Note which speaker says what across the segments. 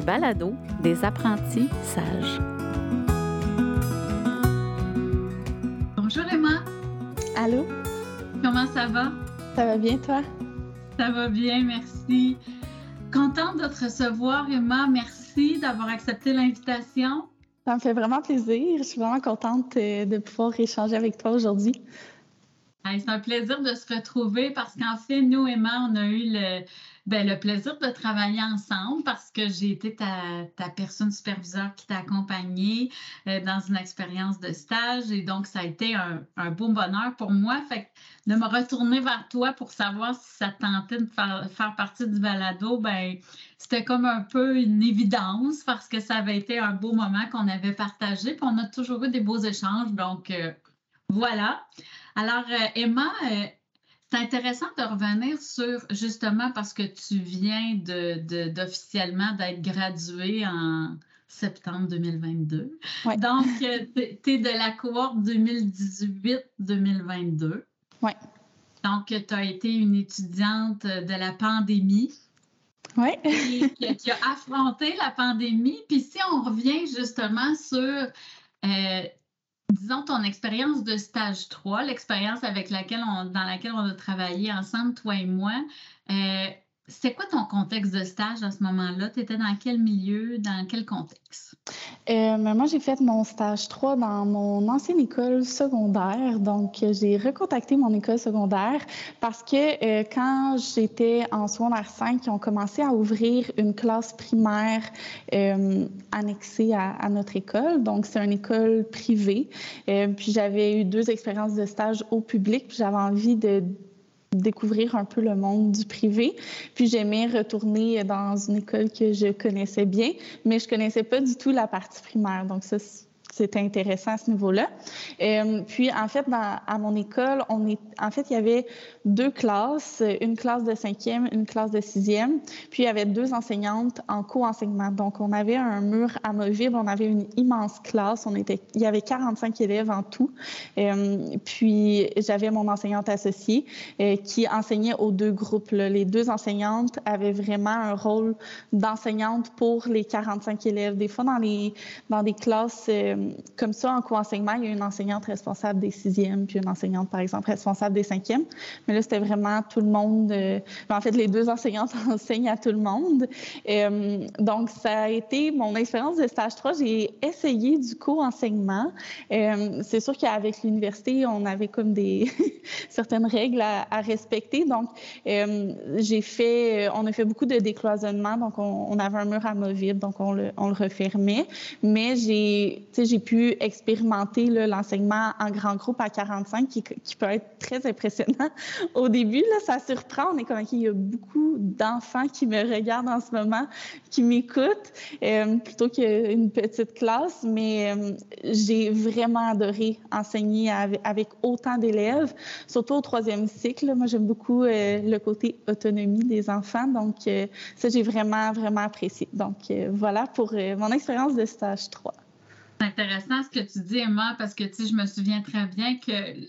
Speaker 1: les balados des apprentis sages.
Speaker 2: Bonjour Emma.
Speaker 3: Allô?
Speaker 2: Comment ça va?
Speaker 3: Ça va bien, toi?
Speaker 2: Ça va bien, merci. Contente de te recevoir, Emma. Merci d'avoir accepté l'invitation.
Speaker 3: Ça me fait vraiment plaisir. Je suis vraiment contente euh, de pouvoir échanger avec toi aujourd'hui.
Speaker 2: c'est un plaisir de se retrouver parce qu'en fait, nous, Emma, on a eu le, ben, le plaisir de travailler ensemble parce que j'ai été ta, personne superviseure qui t'a accompagnée euh, dans une expérience de stage et donc ça a été un, beau bonheur pour moi. Fait de me retourner vers toi pour savoir si ça tentait de faire, partie du balado, ben, c'était comme un peu une évidence parce que ça avait été un beau moment qu'on avait partagé. Puis on a toujours eu des beaux échanges. Donc, euh, voilà. Alors, euh, Emma, c'est intéressant de revenir sur, justement, parce que tu viens d'officiellement d'être gradué en septembre 2022. Donc, euh, tu es de la cohorte 2018-2022.
Speaker 3: Oui.
Speaker 2: Donc, tu as été une étudiante de la pandémie.
Speaker 3: Oui.
Speaker 2: qui, qui, a affronté la pandémie. Puis si on revient justement sur euh, disons, ton expérience de stage 3, l'expérience avec laquelle on, dans laquelle on a travaillé ensemble, toi et moi, euh, c'est quoi ton contexte de stage à ce moment-là? Tu étais dans quel milieu, dans quel contexte?
Speaker 3: Euh, moi, j'ai fait mon stage 3 dans mon ancienne école secondaire. Donc, j'ai recontacté mon école secondaire parce que euh, quand j'étais en secondaire 5, ils ont commencé à ouvrir une classe primaire euh, annexée à, à, notre école. Donc, c'est une école privée. puis, j'avais eu deux expériences de stage au public. J'avais envie de découvrir un peu le monde du privé. Puis j'aimais retourner dans une école que je connaissais bien, mais je connaissais pas du tout la partie primaire. Donc ça, c'était intéressant à ce niveau-là. Euh, puis, en fait, à mon école, on est, en fait, il y avait deux classes, une classe de cinquième, une classe de sixième. Puis, il y avait deux enseignantes en co-enseignement. Donc, on avait un mur amovible, on avait une immense classe. On était, il y avait 45 élèves en tout. Euh, puis, j'avais mon enseignante associée euh, qui enseignait aux deux groupes. Les deux enseignantes avaient vraiment un rôle d'enseignante pour les 45 élèves. Des fois, dans les dans des classes comme ça, en co-enseignement, il y a une enseignante responsable des sixièmes, puis une enseignante, par exemple, responsable des cinquièmes. Mais là, c'était vraiment tout le monde. Euh, en fait, les deux enseignantes enseignent à tout le monde. Euh, donc, ça a été mon expérience de stage 3. J'ai essayé du co-enseignement. Euh, c'est sûr qu'avec l'université, on avait comme des certaines règles à, respecter. Donc, j'ai fait, on a fait beaucoup de décloisonnement. Donc, on, avait un mur amovible, donc on le, on le refermait. Mais j'ai, j'ai pu expérimenter l'enseignement en grand groupe à 45 qui, peut être très impressionnant. Au début, ça surprend. On est comme qu'il y a beaucoup d'enfants qui me regardent en ce moment, qui m'écoutent, euh, plutôt qu'une petite classe. Mais euh, j'ai vraiment adoré enseigner avec, autant d'élèves, surtout au troisième cycle. Moi, j'aime beaucoup euh, le côté autonomie des enfants. Donc, ça, j'ai vraiment, vraiment apprécié. Donc, voilà pour mon expérience de stage 3.
Speaker 2: C'est intéressant ce que tu dis, Emma, parce que je me souviens très bien que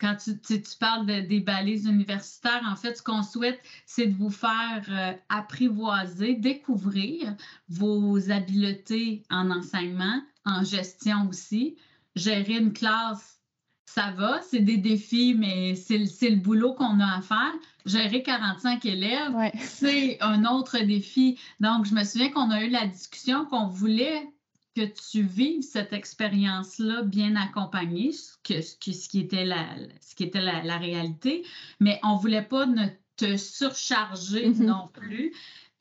Speaker 2: quand tu, tu parles des balises universitaires, en fait, ce qu'on souhaite, c'est de vous faire euh, apprivoiser, découvrir vos habiletés en enseignement, en gestion aussi. Gérer une classe, ça va, c'est des défis, mais c'est le boulot qu'on a à faire. Gérer 45 élèves, c'est un autre défi. Donc, je me souviens qu'on a eu la discussion qu'on voulait que tu vives cette expérience-là bien accompagnée, ce, que, ce, qui était, la, ce qui était la, réalité, mais on ne voulait pas ne te surcharger mm-hmm. non plus.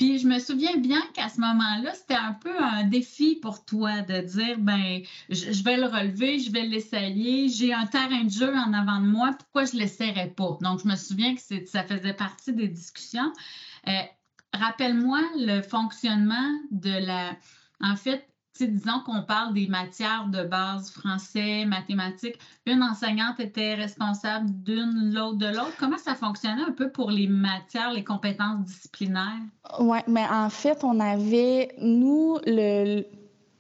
Speaker 2: Puis je me souviens bien qu'à ce moment-là, c'était un peu un défi pour toi de dire ben je, vais le relever, je vais l'essayer, j'ai un terrain de jeu en avant de moi, pourquoi je ne l'essaierais pas? Donc je me souviens que ça faisait partie des discussions. Euh, rappelle-moi le fonctionnement de la. En fait, disons qu'on parle des matières de base français, mathématiques, une enseignante était responsable d'une, l'autre de l'autre. Comment ça fonctionnait un peu pour les matières, les compétences disciplinaires?
Speaker 3: Oui, mais en fait, on avait, nous, le,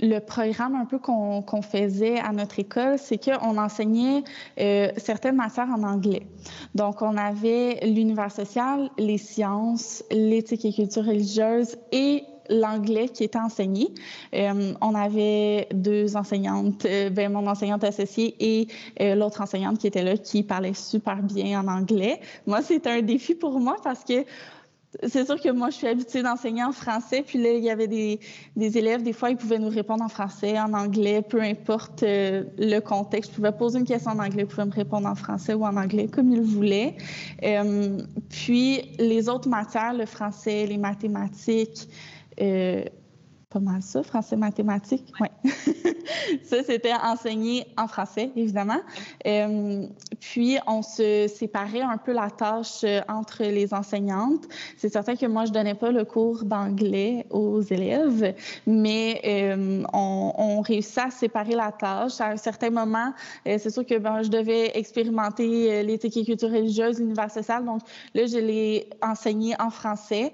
Speaker 3: le programme un peu qu'on faisait à notre école, c'est qu'on enseignait euh, certaines matières en anglais. Donc, on avait l'univers social, les sciences, l'éthique et culture religieuse et l'anglais qui était enseigné. Euh, on avait deux enseignantes, euh, ben, mon enseignante associée et euh, l'autre enseignante qui était là qui parlait super bien en anglais. Moi, c'était un défi pour moi parce que c'est sûr que moi, je suis habituée d'enseigner en français. Puis là, il y avait des, élèves, des fois, ils pouvaient nous répondre en français, en anglais, peu importe le contexte. Je pouvais poser une question en anglais, ils pouvaient me répondre en français ou en anglais, comme ils voulaient. Puis les autres matières, le français, les mathématiques, euh, pas mal ça, français, mathématiques. Oui. ça, c'était enseigné en français, évidemment. Euh, puis, on se séparait un peu la tâche euh, entre les enseignantes. C'est certain que moi, je donnais pas le cours d'anglais aux élèves, mais euh, on, on réussissait à séparer la tâche. À un certain moment, c'est sûr que ben, je devais expérimenter l'éthique et culture religieuse, l'univers social. Donc, là, je l'ai enseigné en français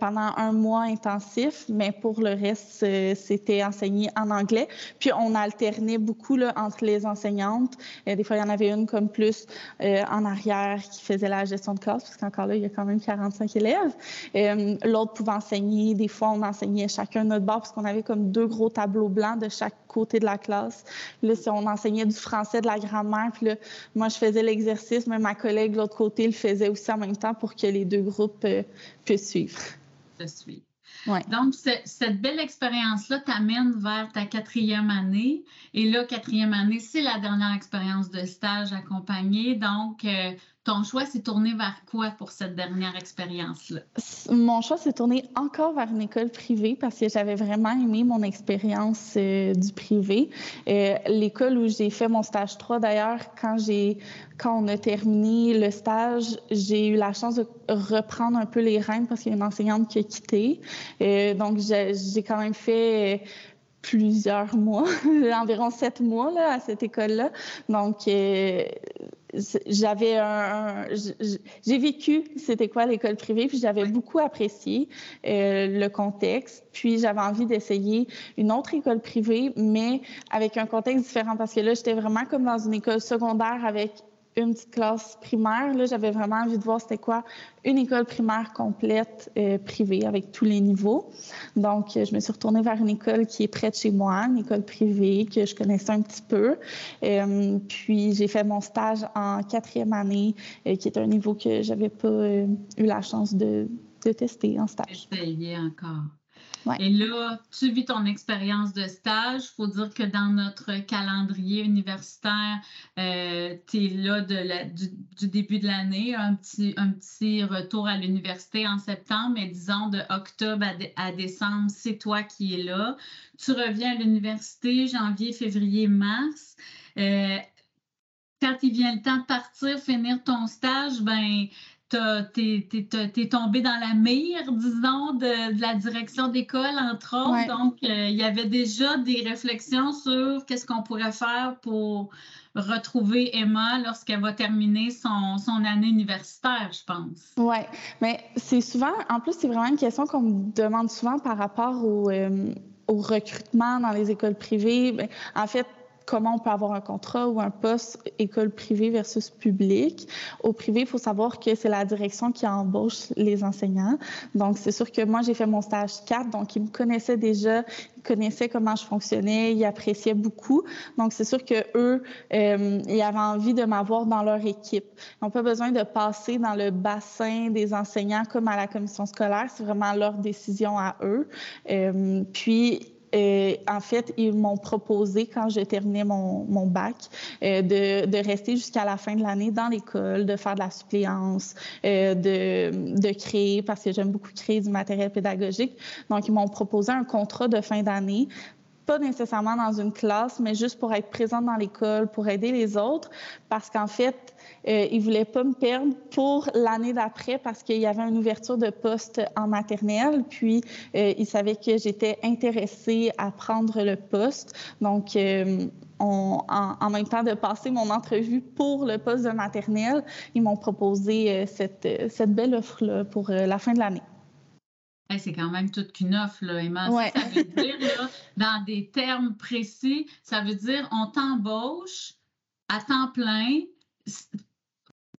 Speaker 3: pendant un mois intensif, mais pour le reste, c'était enseigné en anglais. Puis on alternait beaucoup entre les enseignantes. Euh, des fois, il y en avait une comme plus euh, en arrière qui faisait la gestion de classe, parce qu'encore là, il y a quand même 45 élèves. L'autre pouvait enseigner. Des fois, on enseignait chacun notre bord, parce qu'on avait comme deux gros tableaux blancs de chaque côté de la classe. Là, si on enseignait du français, de la grammaire, puis là, moi, je faisais l'exercice, mais ma collègue de l'autre côté le faisait aussi en même temps pour que les deux groupes puissent suivre.
Speaker 2: Donc, cette belle expérience-là t'amène vers ta quatrième année. Et là, quatrième année, c'est la dernière expérience de stage accompagné. Donc, euh, ton choix s'est tourné vers quoi pour cette dernière expérience-là?
Speaker 3: Mon choix s'est tourné encore vers une école privée parce que j'avais vraiment aimé mon expérience euh, du privé. Euh, l'école où j'ai fait mon stage 3, d'ailleurs, quand quand on a terminé le stage, j'ai eu la chance de reprendre un peu les rênes parce qu'il y a une enseignante qui a quitté. Euh, donc, j'ai quand même fait plusieurs mois, environ sept mois là, à cette école-là. Donc, j'avais un, j'ai vécu c'était quoi l'école privée puis j'avais beaucoup apprécié euh, le contexte. Puis j'avais envie d'essayer une autre école privée mais avec un contexte différent parce que là j'étais vraiment comme dans une école secondaire avec une petite classe primaire. Là, j'avais vraiment envie de voir c'était quoi une école primaire complète euh, privée avec tous les niveaux. Donc, je me suis retournée vers une école qui est près de chez moi, une école privée que je connaissais un petit peu. Euh, puis, j'ai fait mon stage en quatrième année, euh, qui est un niveau que j'avais pas eu la chance de, de tester en stage.
Speaker 2: Essayer encore. Et là, tu vis ton expérience de stage. Il faut dire que dans notre calendrier universitaire, euh, tu es là du, début de l'année, un petit, un petit retour à l'université en septembre, mais disons de octobre à, décembre, c'est toi qui es là. Tu reviens à l'université janvier, février, mars. Euh, quand il vient le temps de partir, finir ton stage, ben t'es es, tombé dans la mire, disons, de, la direction d'école, entre autres. Donc, euh, il y avait déjà des réflexions sur qu'est-ce qu'on pourrait faire pour retrouver Emma lorsqu'elle va terminer son, son, année universitaire, je pense.
Speaker 3: Oui, mais c'est souvent, en plus, c'est vraiment une question qu'on me demande souvent par rapport au, euh, au recrutement dans les écoles privées. Ben, en fait, comment on peut avoir un contrat ou un poste école privée versus public. Au privé, il faut savoir que c'est la direction qui embauche les enseignants. Donc, c'est sûr que moi, j'ai fait mon stage 4, donc ils me connaissaient déjà, ils connaissaient comment je fonctionnais, ils appréciaient beaucoup. Donc, c'est sûr que eux, euh, ils avaient envie de m'avoir dans leur équipe. Ils n'ont pas besoin de passer dans le bassin des enseignants comme à la commission scolaire. C'est vraiment leur décision à eux. Euh, puis, en fait, ils m'ont proposé, quand j'ai terminé mon, bac, euh, de, rester jusqu'à la fin de l'année dans l'école, de faire de la suppléance, euh, de, créer, parce que j'aime beaucoup créer du matériel pédagogique. Donc, ils m'ont proposé un contrat de fin d'année pas nécessairement dans une classe, mais juste pour être présente dans l'école, pour aider les autres, parce qu'en fait, euh, ils voulaient pas me perdre pour l'année d'après parce qu'il y avait une ouverture de poste en maternelle, puis euh, ils savaient que j'étais intéressée à prendre le poste. Donc, euh, en, même temps de passer mon entrevue pour le poste de maternelle, ils m'ont proposé cette, cette belle offre-là pour la fin de l'année
Speaker 2: c'est quand même toute qu'une offre, là, Emma. Ça veut dire, là, dans des termes précis, ça veut dire on t'embauche à temps plein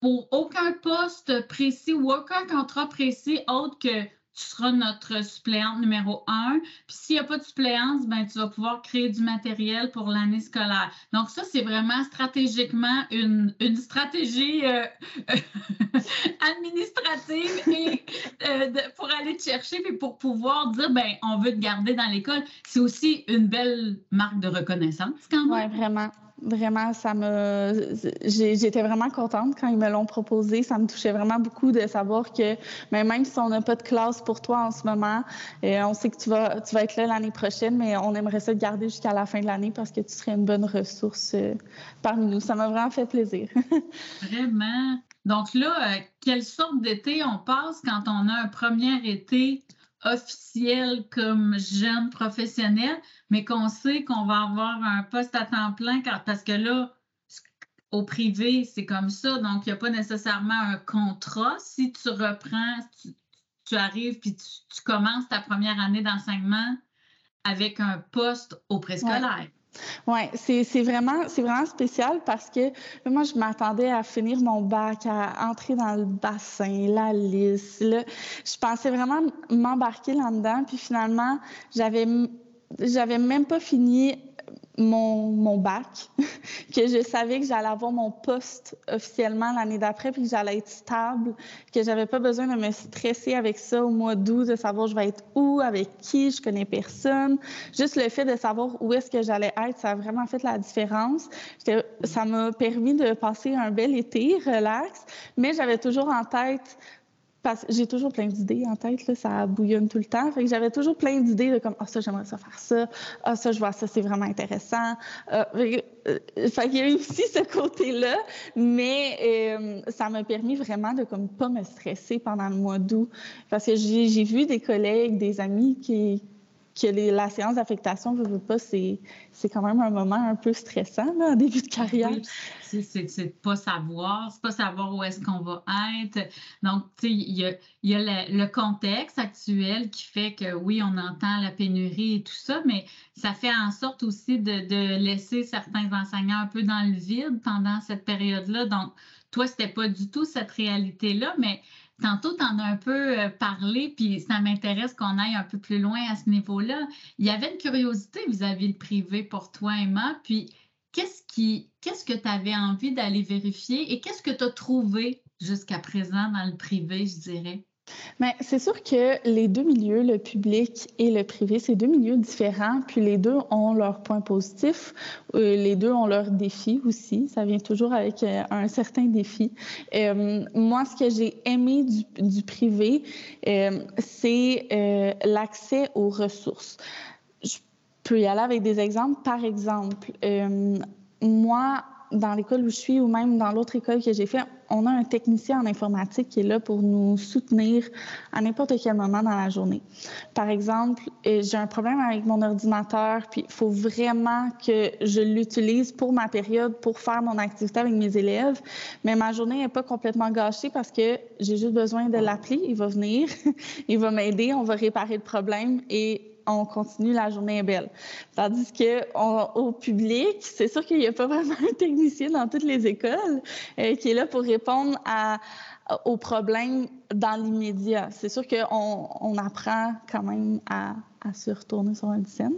Speaker 2: pour aucun poste précis ou aucun contrat précis autre que tu seras notre suppléante numéro un. Puis s'il n'y a pas de suppléance, ben, tu vas pouvoir créer du matériel pour l'année scolaire. Donc, ça, c'est vraiment stratégiquement une, une stratégie euh, administrative euh, pour aller te chercher, puis pour pouvoir dire, ben, on veut te garder dans l'école. C'est aussi une belle marque de reconnaissance quand
Speaker 3: même. Oui, vraiment. Vraiment, ça me. J'étais vraiment contente quand ils me l'ont proposé. Ça me touchait vraiment beaucoup de savoir que ben, même si on n'a pas de classe pour toi en ce moment, on sait que tu vas, tu vas être là l'année prochaine, mais on aimerait ça te garder jusqu'à la fin de l'année parce que tu serais une bonne ressource euh, parmi nous. Ça m'a vraiment fait plaisir.
Speaker 2: vraiment. Donc là, euh, quelle sorte d'été on passe quand on a un premier été officiel comme jeune professionnel, mais qu'on sait qu'on va avoir un poste à temps plein parce que là, au privé, c'est comme ça. Donc, il n'y a pas nécessairement un contrat. Si tu reprends, tu, arrives puis tu, commences ta première année d'enseignement avec un poste au préscolaire.
Speaker 3: Oui, c'est vraiment, vraiment spécial parce que moi, je m'attendais à finir mon bac, à entrer dans le bassin, la liste. Je pensais vraiment m'embarquer là-dedans. Puis finalement, j'avais j'avais même pas fini mon, bac, que je savais que j'allais avoir mon poste officiellement l'année d'après, puis que j'allais être stable, que j'avais pas besoin de me stresser avec ça au mois d'août, de savoir je vais être où, avec qui, je connais personne. Juste le fait de savoir où est-ce que j'allais être, ça a vraiment fait la différence. Ça m'a permis de passer un bel été, relax, mais j'avais toujours en tête j'ai toujours plein d'idées en tête, ça bouillonne tout le temps. Que j'avais toujours plein d'idées de comme, ah, ça, j'aimerais faire ça. Ah, ça, je vois ça, c'est vraiment intéressant. Euh, fait, qu'il y a eu aussi ce côté-là, mais euh, ça m'a permis vraiment de comme pas me stresser pendant le mois d'août. Parce que j'ai vu des collègues, des amis qui, que la séance d'affectation, je veux pas, c'est quand même un moment un peu stressant là, en début de carrière. Oui,
Speaker 2: c'est de pas savoir, c'est pas savoir où est-ce qu'on va être. Donc, tu sais, il y a, y a le, contexte actuel qui fait que oui, on entend la pénurie et tout ça, mais ça fait en sorte aussi de, de laisser certains enseignants un peu dans le vide pendant cette période-là. Donc, toi, c'était pas du tout cette réalité-là, mais Tantôt, tu en as un peu euh, parlé, puis ça m'intéresse qu'on aille un peu plus loin à ce niveau-là. Il y avait une curiosité vis-à-vis le privé pour toi, Emma, puis qu'est-ce qui, qu'est-ce que tu avais envie d'aller vérifier et qu'est-ce que tu as trouvé jusqu'à présent dans le privé, je dirais?
Speaker 3: Mais c'est sûr que les deux milieux, le public et le privé, c'est deux milieux différents, puis les deux ont leurs points positifs, euh, les deux ont leurs défis aussi. Ça vient toujours avec euh, un certain défi. Euh, moi, ce que j'ai aimé du, du privé, c'est l'accès aux ressources. Je peux y aller avec des exemples. Par exemple, moi, dans l'école où je suis ou même dans l'autre école que j'ai fait, on a un technicien en informatique qui est là pour nous soutenir à n'importe quel moment dans la journée. Par exemple, euh, j'ai un problème avec mon ordinateur, puis il faut vraiment que je l'utilise pour ma période, pour faire mon activité avec mes élèves, mais ma journée n'est pas complètement gâchée parce que j'ai juste besoin de l'appeler, il va venir, il va m'aider, on va réparer le problème et on continue, la journée est belle. Tandis que au public, c'est sûr qu'il n'y a pas vraiment un technicien dans toutes les écoles euh, qui est là pour répondre aux problèmes dans l'immédiat. C'est sûr qu'on on apprend quand même à, se retourner sur un scène,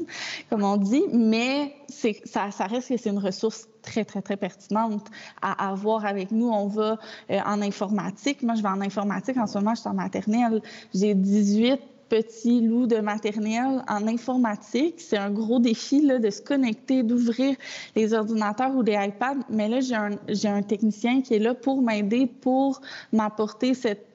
Speaker 3: comme on dit, mais ça, ça reste que c'est une ressource très, très, très pertinente à avoir avec nous. On va euh, en informatique. Moi, je vais en informatique. En ce moment, je suis en maternelle. J'ai 18 petit loup de maternelle en informatique. C'est un gros défi là, de se connecter, d'ouvrir les ordinateurs ou des iPads. Mais là, j'ai un, j'ai un technicien qui est là pour m'aider, pour m'apporter cette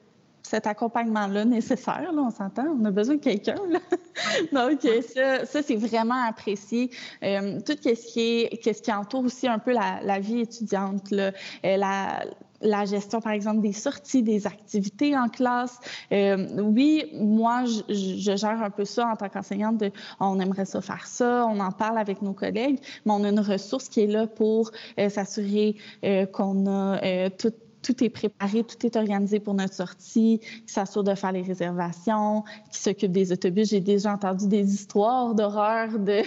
Speaker 3: cet accompagnement-là nécessaire, là, on s'entend, on a besoin de quelqu'un. Donc, ça, ça c'est vraiment apprécié. Euh, tout ce qui, est, ce qui entoure aussi un peu la, la vie étudiante, là, euh, la, la gestion, par exemple, des sorties, des activités en classe. Euh, oui, moi, je, je, gère un peu ça en tant qu'enseignante. De, on aimerait ça faire ça, on en parle avec nos collègues, mais on a une ressource qui est là pour euh, s'assurer euh, qu'on a tout tout est préparé, tout est organisé pour notre sortie, qui s'assure de faire les réservations, qui s'occupe des autobus. J'ai déjà entendu des histoires d'horreur de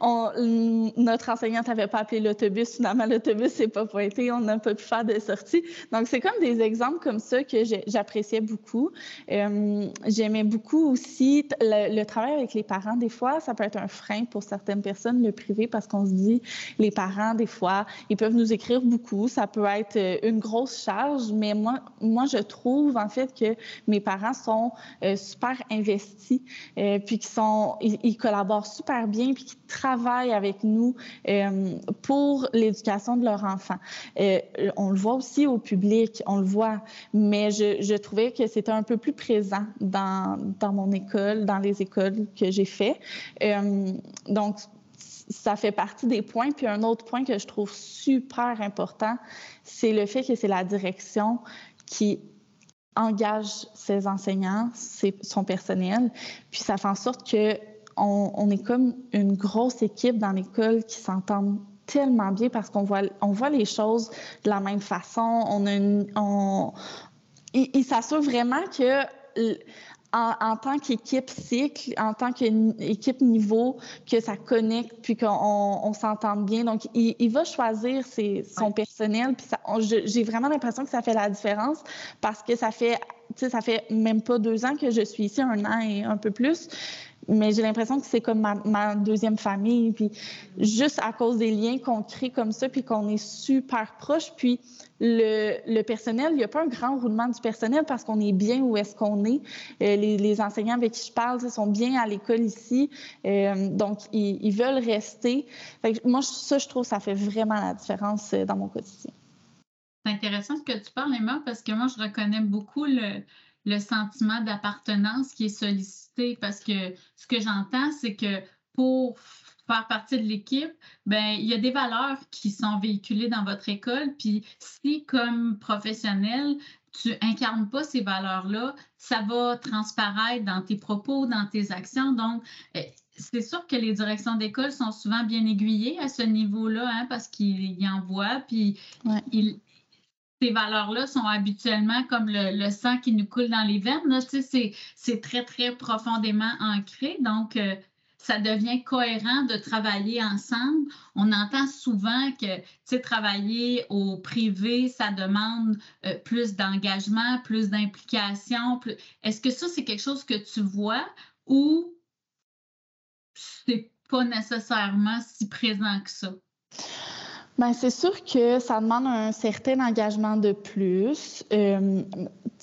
Speaker 3: notre enseignante n'avait pas appelé l'autobus, finalement l'autobus s'est pas pointé, on n'a pas pu faire de sortie. Donc c'est comme des exemples comme ça que j'appréciais beaucoup. Euh, j'aimais beaucoup aussi le, travail avec les parents. Des fois, ça peut être un frein pour certaines personnes, le privé, parce qu'on se dit, les parents, des fois, ils peuvent nous écrire beaucoup. Ça peut être euh, une grosse mais moi, moi je trouve en fait que mes parents sont euh, super investis, puis qu'ils sont, ils, collaborent super bien, puis qu'ils travaillent avec nous pour l'éducation de leur enfant. on le voit aussi au public, on le voit, mais je, je trouvais que c'était un peu plus présent dans, dans mon école, dans les écoles que j'ai fait. Euh, donc, ça fait partie des points. Puis un autre point que je trouve super important, c'est le fait que c'est la direction qui engage ses enseignants, son personnel. Puis ça fait en sorte que on, est comme une grosse équipe dans l'école qui s'entend tellement bien parce qu'on voit, on voit les choses de la même façon. On a une, on, il, s'assure vraiment que en, tant qu'équipe cycle, en tant qu'équipe niveau, que ça connecte puis qu'on s'entende bien. Donc, il, va choisir son personnel. Puis j'ai vraiment l'impression que ça fait la différence parce que ça fait, ça fait même pas deux ans que je suis ici, un an et un peu plus mais j'ai l'impression que c'est comme ma, deuxième famille. Puis juste à cause des liens qu'on crée comme ça, puis qu'on est super proche. Puis le, personnel, il n'y a pas un grand roulement du personnel parce qu'on est bien où est-ce qu'on est. Euh, les, enseignants avec qui je parle sont bien à l'école ici, euh, donc ils, veulent rester. moi, ça, je trouve, ça fait vraiment la différence euh, dans mon quotidien.
Speaker 2: C'est intéressant ce que tu parles, Emma, parce que moi, je reconnais beaucoup le, le sentiment d'appartenance qui est sollicité parce que ce que j'entends, c'est que pour faire partie de l'équipe, ben il y a des valeurs qui sont véhiculées dans votre école. Puis si, comme professionnel, tu incarnes pas ces valeurs-là, ça va transparaître dans tes propos, dans tes actions. Donc, eh, c'est sûr que les directions d'école sont souvent bien aiguillées à ce niveau-là, hein, parce qu'ils y en voient, puis ils, ces valeurs-là sont habituellement comme le, sang qui nous coule dans les veines. C'est très, très profondément ancré. Donc, euh, ça devient cohérent de travailler ensemble. On entend souvent que travailler au privé, ça demande euh, plus d'engagement, plus d'implication. Est-ce que ça, c'est quelque chose que tu vois ou c'est pas nécessairement si présent que ça?
Speaker 3: Bien, c'est sûr que ça demande un certain engagement de plus. Euh,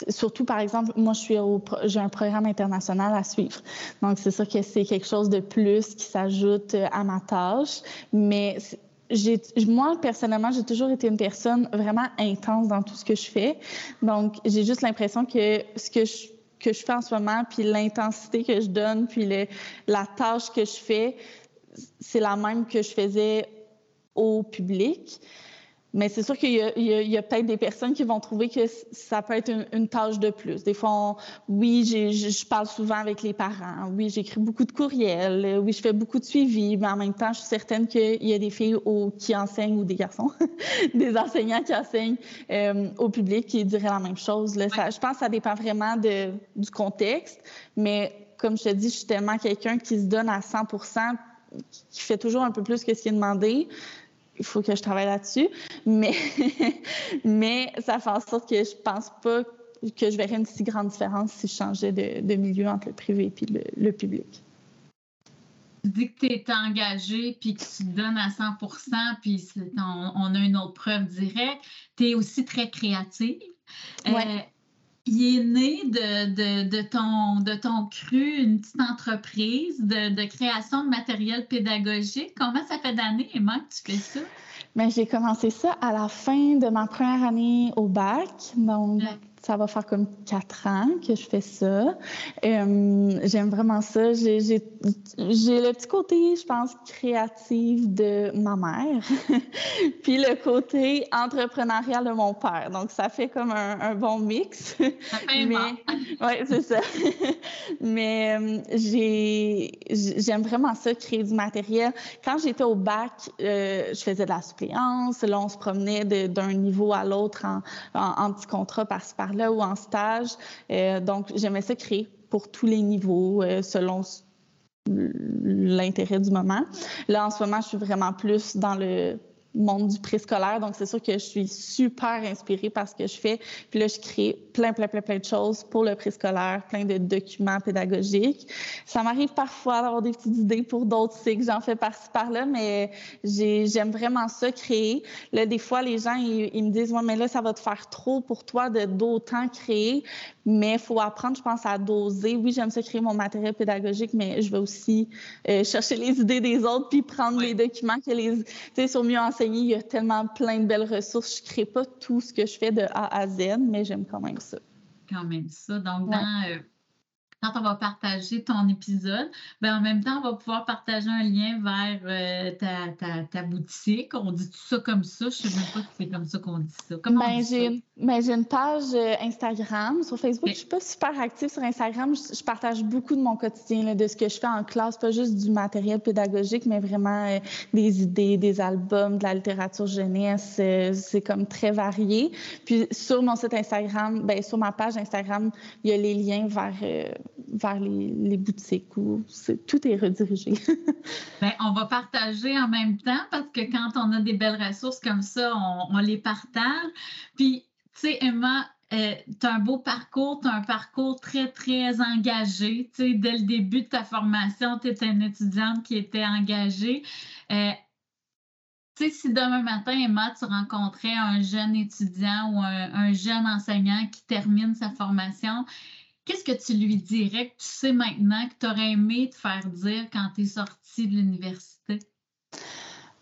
Speaker 3: surtout, par exemple, moi, je suis j'ai un programme international à suivre. Donc, c'est sûr que c'est quelque chose de plus qui s'ajoute à ma tâche. Mais moi, personnellement, j'ai toujours été une personne vraiment intense dans tout ce que je fais. Donc, j'ai juste l'impression que ce que je, que je fais en ce moment, puis l'intensité que je donne, puis la tâche que je fais, c'est la même que je faisais au public. Mais c'est sûr qu'il y a, peut-être des personnes qui vont trouver que ça peut être une, tâche de plus. Des fois, oui, je parle souvent avec les parents. Oui, j'écris beaucoup de courriels. Oui, je fais beaucoup de suivi. Mais en même temps, je suis certaine qu'il y a des filles qui enseignent ou des garçons, des enseignants qui enseignent euh, au public qui diraient la même chose. je pense que ça dépend vraiment de, du contexte. Mais comme je te dis, je suis tellement quelqu'un qui se donne à 100% qui fait toujours un peu plus que ce qui est demandé il faut que je travaille là-dessus. Mais, mais ça fait en sorte que je pense pas que je verrais une si grande différence si je changeais de, milieu entre le privé et le, public.
Speaker 2: Tu dis que tu es engagé puis que tu donnes à 100 puis on, a une autre preuve directe. Tu es aussi très créative.
Speaker 3: Ouais.
Speaker 2: Il est né de, ton, de ton cru, une petite entreprise de, création de matériel pédagogique. Comment ça fait d'années, Emma, que tu fais ça?
Speaker 3: Bien, j'ai commencé ça à la fin de ma première année au bac. Donc, ça va faire comme quatre ans que je fais ça. Euh, j'aime vraiment ça. J'ai le petit côté, je pense, créatif de ma mère, puis le côté entrepreneurial de mon père. Donc, ça fait comme un, bon mix.
Speaker 2: Mais,
Speaker 3: ouais, c'est ça. Mais euh, j'aime vraiment ça, créer du matériel. Quand j'étais au bac, euh, je faisais de la suppléance. Là, on se promenait d'un niveau à l'autre en, en, petit contrat par-ci par-là ou en stage. Euh, donc, j'aimais ça créer pour tous les niveaux selon l'intérêt du moment. Là, en ce moment, je suis vraiment plus dans le monde du préscolaire. Donc, c'est sûr que je suis super inspirée par ce que je fais. Puis là, je crée plein, plein, plein, plein de choses pour le préscolaire, plein de documents pédagogiques. Ça m'arrive parfois d'avoir des petites idées pour d'autres cycles. J'en fais par-ci, par-là, mais j'aime vraiment ça, créer. Là, des fois, les gens, ils, me disent, ouais, mais là, ça va te faire trop pour toi de d'autant créer. Mais il faut apprendre, je pense, à doser. Oui, j'aime ça créer mon matériel pédagogique, mais je vais aussi euh, chercher les idées des autres puis prendre les documents que les, tu sais, sur mieux enseigner il y a tellement plein de belles ressources. Je ne crée pas tout ce que je fais de A à Z, mais j'aime quand même ça.
Speaker 2: Quand même ça. Donc, dans, euh, quand on va partager ton épisode, ben en même temps, on va pouvoir partager un lien vers euh, ta, ta, ta, boutique. On dit tout ça comme ça. Je ne sais même pas si c'est comme ça qu'on dit ça. Comment ben,
Speaker 3: j'ai, ben, j'ai une page euh, Instagram. Sur Facebook, je ne suis pas super active sur Instagram. Je, partage beaucoup de mon quotidien, de ce que je fais en classe, pas juste du matériel pédagogique, mais vraiment euh, des idées, des albums, de la littérature jeunesse. c'est comme très varié. Puis sur mon site Instagram, ben, sur ma page Instagram, il y a les liens vers vers les, boutiques où tout est redirigé.
Speaker 2: Bien, on va partager en même temps parce que quand on a des belles ressources comme ça, on, les partage. Puis, tu sais, Emma, euh, tu as un beau parcours, tu as un parcours très, très engagé. Tu sais, dès le début de ta formation, tu étais une étudiante qui était engagée. Euh, tu sais, si demain matin, Emma, tu rencontrais un jeune étudiant ou un jeune enseignant qui termine sa formation, Qu'est-ce que tu lui dirais que tu sais maintenant que tu aurais aimé te faire dire quand tu es sortie de l'université?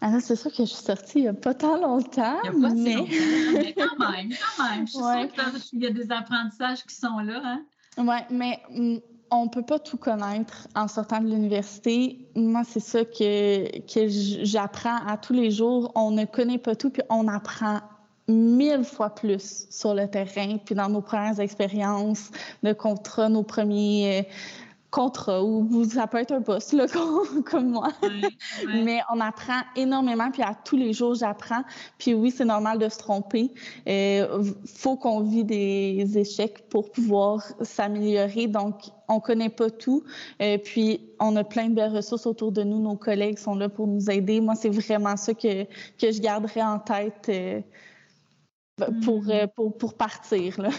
Speaker 3: Alors, ah, c'est sûr que je suis sortie il n'y a pas tant longtemps.
Speaker 2: Il n'y a pas mais... longtemps, mais quand même, quand même. Je suis sûre qu'il y a des apprentissages qui sont là. Hein?
Speaker 3: Oui, mais mm, on ne peut pas tout connaître en sortant de l'université. Moi, c'est ça que, que j'apprends à tous les jours. On ne connaît pas tout, puis on apprend mille fois plus sur le terrain, puis dans nos premières expériences de contrat, nos premiers euh, contrats, ou ça peut être un poste là, comme, moi. Mais on apprend énormément, puis à tous les jours, j'apprends. Puis oui, c'est normal de se tromper. Il euh, faut qu'on vit des échecs pour pouvoir s'améliorer. Donc, on connaît pas tout. Euh, puis, on a plein de belles ressources autour de nous. Nos collègues sont là pour nous aider. Moi, c'est vraiment ça que, que je garderai en tête pour, hmm. euh, pour, pour, partir. Là.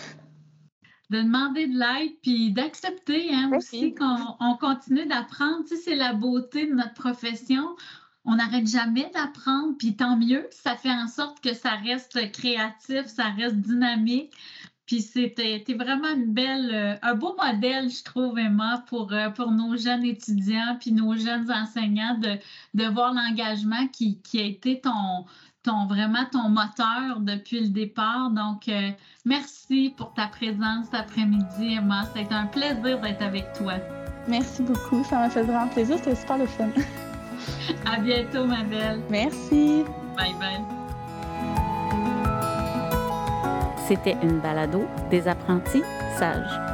Speaker 2: De demander de l'aide, puis d'accepter hein, aussi qu'on on continue d'apprendre. Tu sais, c'est la beauté de notre profession. On n'arrête jamais d'apprendre, puis tant mieux. Ça fait en sorte que ça reste créatif, ça reste dynamique. Puis c'était vraiment une belle, euh, un beau modèle, je trouve, Emma, pour, euh, pour nos jeunes étudiants puis nos jeunes enseignants de, de voir l'engagement qui, qui, a été ton, ton, vraiment ton moteur depuis le départ. Donc, euh, merci pour ta présence cet après-midi, Emma. C'était un plaisir d'être avec toi.
Speaker 3: Merci beaucoup. Ça m'a fait vraiment plaisir. C'était super le fun.
Speaker 2: à bientôt, ma belle.
Speaker 3: Merci.
Speaker 2: Bye bye.
Speaker 1: C'était une balado des apprentis sages.